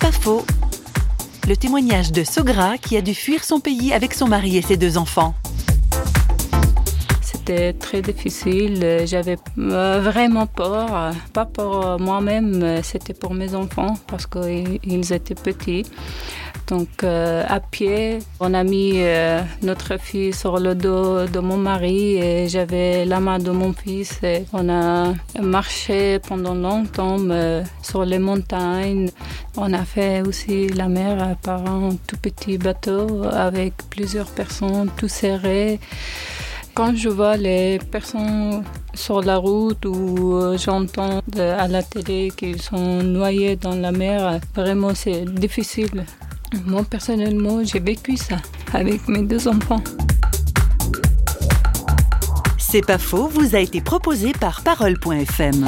Pas faux. Le témoignage de Sogra qui a dû fuir son pays avec son mari et ses deux enfants. C'était très difficile. J'avais euh, vraiment peur. Pas pour moi-même, c'était pour mes enfants parce qu'ils étaient petits. Donc euh, à pied, on a mis euh, notre fille sur le dos de mon mari et j'avais la main de mon fils. Et on a marché pendant longtemps sur les montagnes. On a fait aussi la mer par un tout petit bateau avec plusieurs personnes tout serrées. Quand je vois les personnes sur la route ou euh, j'entends à la télé qu'ils sont noyés dans la mer, vraiment c'est difficile. Moi personnellement, j'ai vécu ça avec mes deux enfants. C'est pas faux, vous a été proposé par parole.fm.